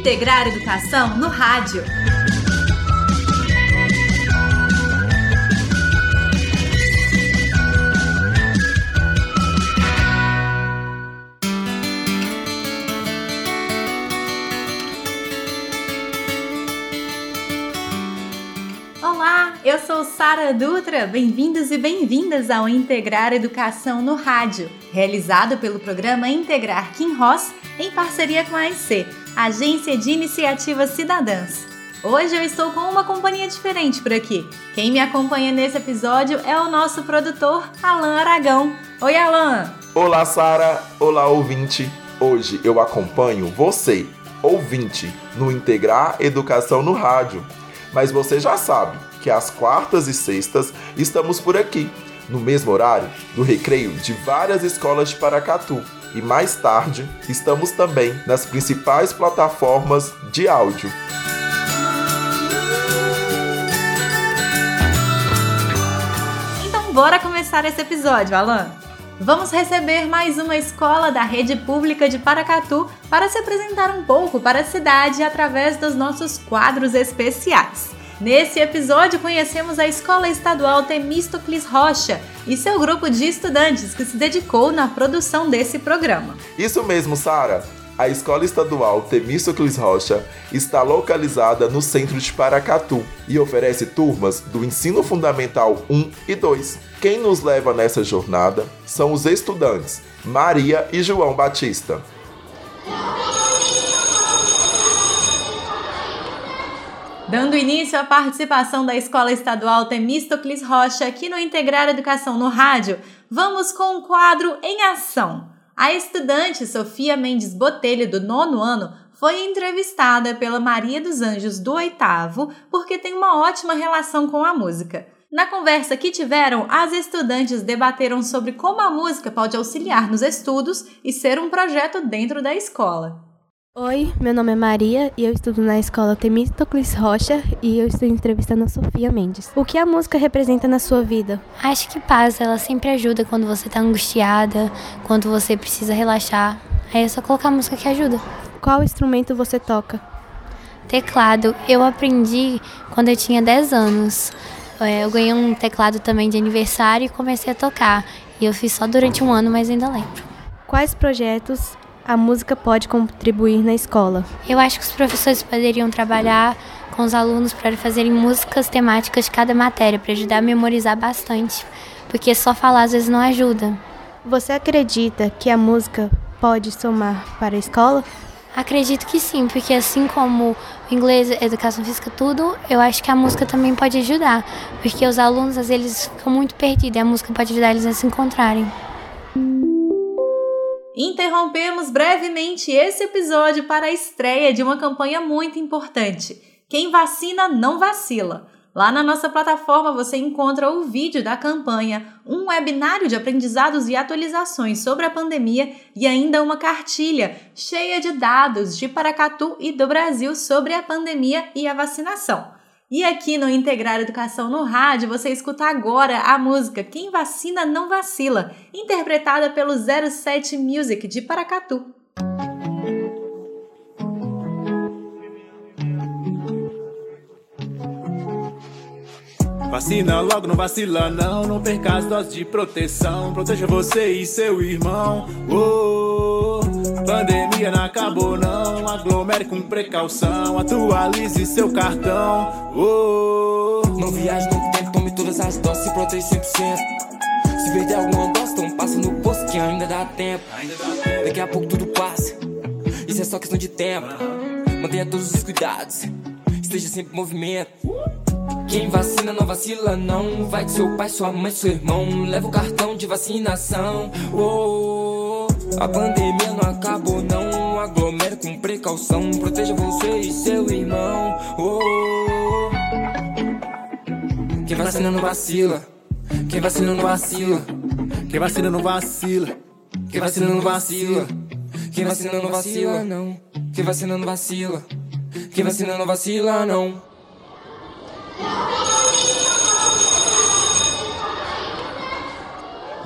Integrar Educação no Rádio. Olá, eu sou Sara Dutra. Bem-vindos e bem-vindas ao Integrar Educação no Rádio, realizado pelo programa Integrar Kim Ross em parceria com a AIC, Agência de Iniciativas Cidadãs. Hoje eu estou com uma companhia diferente por aqui. Quem me acompanha nesse episódio é o nosso produtor, Alan Aragão. Oi, Alan! Olá, Sara! Olá, ouvinte! Hoje eu acompanho você, ouvinte, no Integrar Educação no Rádio mas você já sabe que às quartas e sextas estamos por aqui, no mesmo horário do recreio de várias escolas de Paracatu. E mais tarde, estamos também nas principais plataformas de áudio. Então, bora começar esse episódio, Alan! Vamos receber mais uma escola da rede pública de Paracatu para se apresentar um pouco para a cidade através dos nossos quadros especiais. Nesse episódio, conhecemos a Escola Estadual Temístocles Rocha e seu grupo de estudantes que se dedicou na produção desse programa. Isso mesmo, Sara. A Escola Estadual Temístocles Rocha está localizada no centro de Paracatu e oferece turmas do Ensino Fundamental 1 e 2. Quem nos leva nessa jornada são os estudantes Maria e João Batista. Dando início à participação da Escola Estadual Temístocles Rocha aqui no Integrar Educação no Rádio, vamos com o quadro Em Ação. A estudante Sofia Mendes Botelho, do nono ano, foi entrevistada pela Maria dos Anjos do oitavo porque tem uma ótima relação com a música. Na conversa que tiveram, as estudantes debateram sobre como a música pode auxiliar nos estudos e ser um projeto dentro da escola. Oi, meu nome é Maria e eu estudo na escola Temístocles Rocha e eu estou entrevistando a Sofia Mendes. O que a música representa na sua vida? Acho que paz, ela sempre ajuda quando você está angustiada, quando você precisa relaxar. Aí é só colocar a música que ajuda. Qual instrumento você toca? Teclado. Eu aprendi quando eu tinha 10 anos. É, eu ganhei um teclado também de aniversário e comecei a tocar. E eu fiz só durante um ano, mas ainda lembro. Quais projetos a música pode contribuir na escola? Eu acho que os professores poderiam trabalhar com os alunos para fazerem músicas temáticas de cada matéria, para ajudar a memorizar bastante, porque só falar às vezes não ajuda. Você acredita que a música pode somar para a escola? Acredito que sim, porque assim como inglês, educação física, tudo, eu acho que a música também pode ajudar, porque os alunos às vezes ficam muito perdidos e a música pode ajudar eles a se encontrarem. Interrompemos brevemente esse episódio para a estreia de uma campanha muito importante. Quem vacina não vacila. Lá na nossa plataforma você encontra o vídeo da campanha, um webinário de aprendizados e atualizações sobre a pandemia e ainda uma cartilha cheia de dados de Paracatu e do Brasil sobre a pandemia e a vacinação. E aqui no Integrar Educação no Rádio, você escuta agora a música Quem Vacina Não Vacila, interpretada pelo 07 Music de Paracatu. Vacina logo, não vacila não, não perca as doses de proteção, proteja você e seu irmão. Oh, pandemia não acabou não, aglomere com precaução, atualize seu cartão. Oh, não viaje no tempo, tome todas as doses, se protege 100%. Se perder alguma dose, então passa no posto que ainda dá tempo. Daqui a pouco tudo passa, isso é só questão de tempo. Mantenha todos os cuidados, esteja sempre em movimento. Quem vacina não vacila não Vai de seu pai, sua mãe, seu irmão Leva o cartão de vacinação oh, A pandemia não acabou não. Aglomere com precaução. Proteja você e seu irmão. Oh, Quem vacina não vacila. Quem vacina não vacila. Quem vacina não vacila. Quem vacina não vacila. Quem vacina não vacila não. Quem vacina não vacila. Quem vacina não vacila não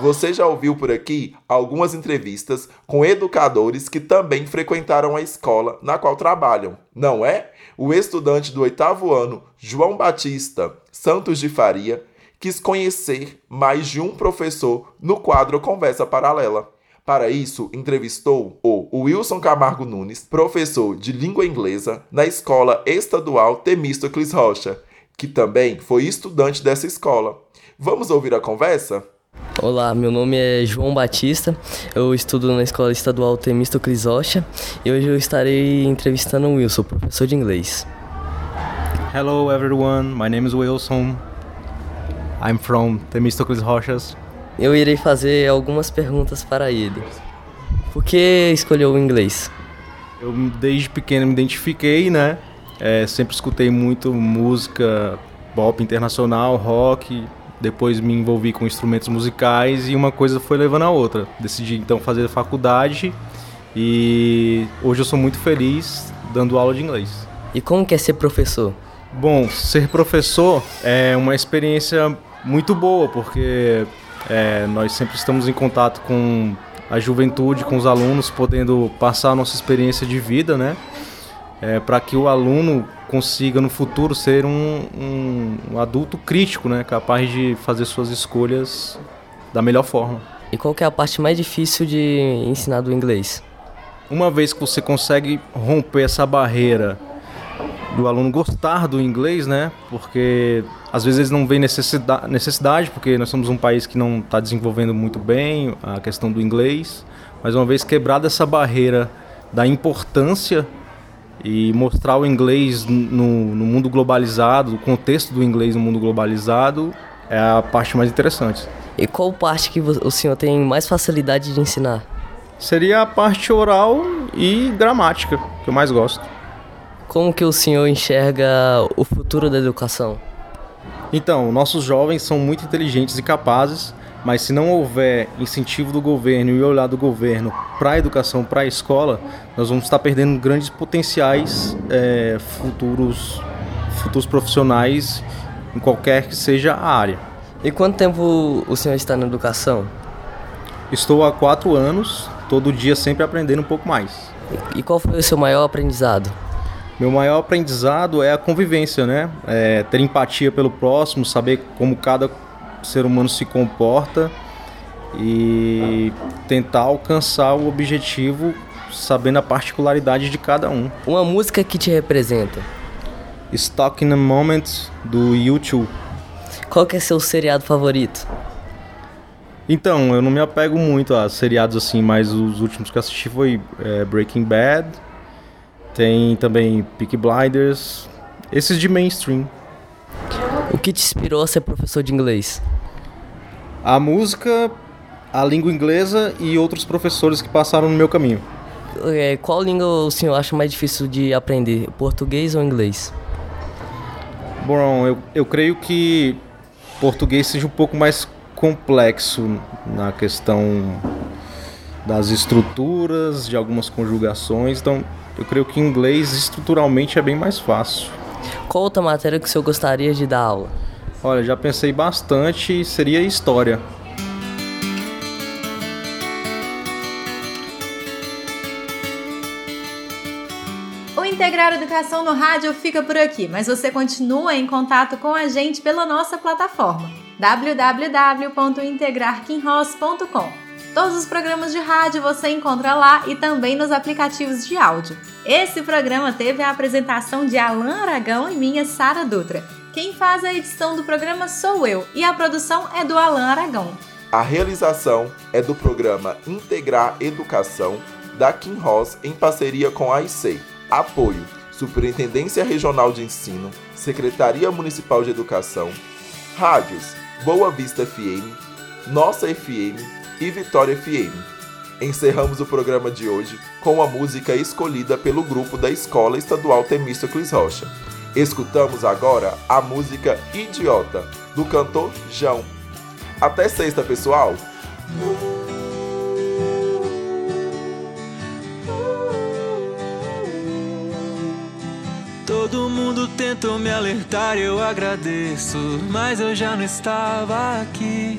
Você já ouviu por aqui algumas entrevistas com educadores que também frequentaram a escola na qual trabalham, não é? O estudante do oitavo ano, João Batista Santos de Faria, quis conhecer mais de um professor no quadro Conversa Paralela. Para isso, entrevistou o Wilson Camargo Nunes, professor de língua inglesa na Escola Estadual Temístocles Rocha, que também foi estudante dessa escola. Vamos ouvir a conversa? Olá, meu nome é João Batista, eu estudo na Escola Estadual Temístocles Rocha e hoje eu estarei entrevistando o Wilson, professor de inglês. Hello everyone, my name is Wilson. I'm from Temístocles Rochas eu irei fazer algumas perguntas para ele. Por que escolheu o inglês? Eu desde pequeno me identifiquei, né? É, sempre escutei muito música pop internacional, rock. Depois me envolvi com instrumentos musicais e uma coisa foi levando a outra. Decidi então fazer faculdade e hoje eu sou muito feliz dando aula de inglês. E como que é ser professor? Bom, ser professor é uma experiência muito boa porque é, nós sempre estamos em contato com a juventude, com os alunos, podendo passar a nossa experiência de vida, né? É, para que o aluno consiga no futuro ser um, um, adulto crítico, né? Capaz de fazer suas escolhas da melhor forma. E qual é a parte mais difícil de ensinar do inglês? Uma vez que você consegue romper essa barreira do aluno gostar do inglês, né? Porque às vezes eles não veem necessidade, necessidade, porque nós somos um país que não está desenvolvendo muito bem a questão do inglês. Mas uma vez quebrada essa barreira da importância e mostrar o inglês no, no mundo globalizado, o contexto do inglês no mundo globalizado, é a parte mais interessante. E qual parte que o senhor tem mais facilidade de ensinar? Seria a parte oral e gramática, que eu mais gosto. Como que o senhor enxerga o futuro da educação? Então, nossos jovens são muito inteligentes e capazes, mas se não houver incentivo do governo e olhar do governo para a educação, para a escola, nós vamos estar perdendo grandes potenciais é, futuros, futuros profissionais em qualquer que seja a área. E quanto tempo o senhor está na educação? Estou há quatro anos, todo dia sempre aprendendo um pouco mais. E qual foi o seu maior aprendizado? Meu maior aprendizado é a convivência, né? É ter empatia pelo próximo, saber como cada ser humano se comporta e tentar alcançar o objetivo sabendo a particularidade de cada um. Uma música que te representa? Stuck in a Moment do YouTube. Qual que é seu seriado favorito? Então, eu não me apego muito a seriados assim, mas os últimos que assisti foi é, Breaking Bad tem também Peak Blinders, esses de mainstream. O que te inspirou a ser professor de inglês? A música, a língua inglesa e outros professores que passaram no meu caminho. É, qual língua o senhor acha mais difícil de aprender, português ou inglês? Bom, eu, eu creio que português seja um pouco mais complexo na questão das estruturas, de algumas conjugações, então eu creio que inglês estruturalmente é bem mais fácil. Qual outra matéria que o senhor gostaria de dar aula? Olha, já pensei bastante, seria história. O Integrar Educação no Rádio fica por aqui, mas você continua em contato com a gente pela nossa plataforma www.integrarquinross.com Todos os programas de rádio você encontra lá e também nos aplicativos de áudio. Esse programa teve a apresentação de Alan Aragão e minha Sara Dutra. Quem faz a edição do programa sou eu e a produção é do Alan Aragão. A realização é do programa Integrar Educação da Kim Ross em parceria com a IC. Apoio: Superintendência Regional de Ensino, Secretaria Municipal de Educação, Rádios Boa Vista FM, Nossa FM e Vitória FM. Encerramos o programa de hoje com a música escolhida pelo grupo da Escola Estadual Temístocles Rocha. Escutamos agora a música Idiota, do cantor João. Até sexta, pessoal! Todo mundo tentou me alertar, eu agradeço, mas eu já não estava aqui.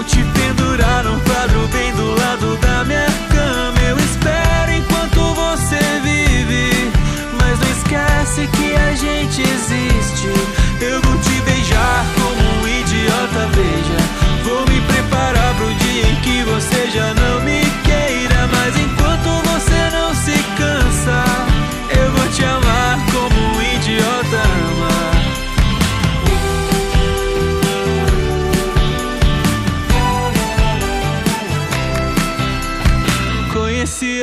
Vou te pendurar num quadro bem do lado da minha cama. Eu espero enquanto você vive.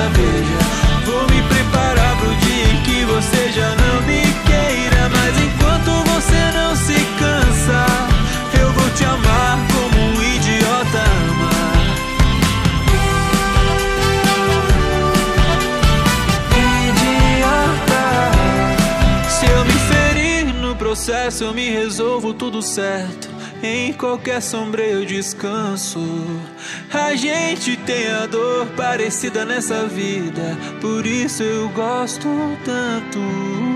veja. Vou me preparar pro dia em que você já não me queira. Mas enquanto você não se cansa, eu vou te amar como um idiota ama. Idiota. Se eu me ferir no processo, eu me resolvo tudo certo. Em qualquer sombra eu descanso. A gente tem a dor parecida nessa vida, por isso eu gosto tanto.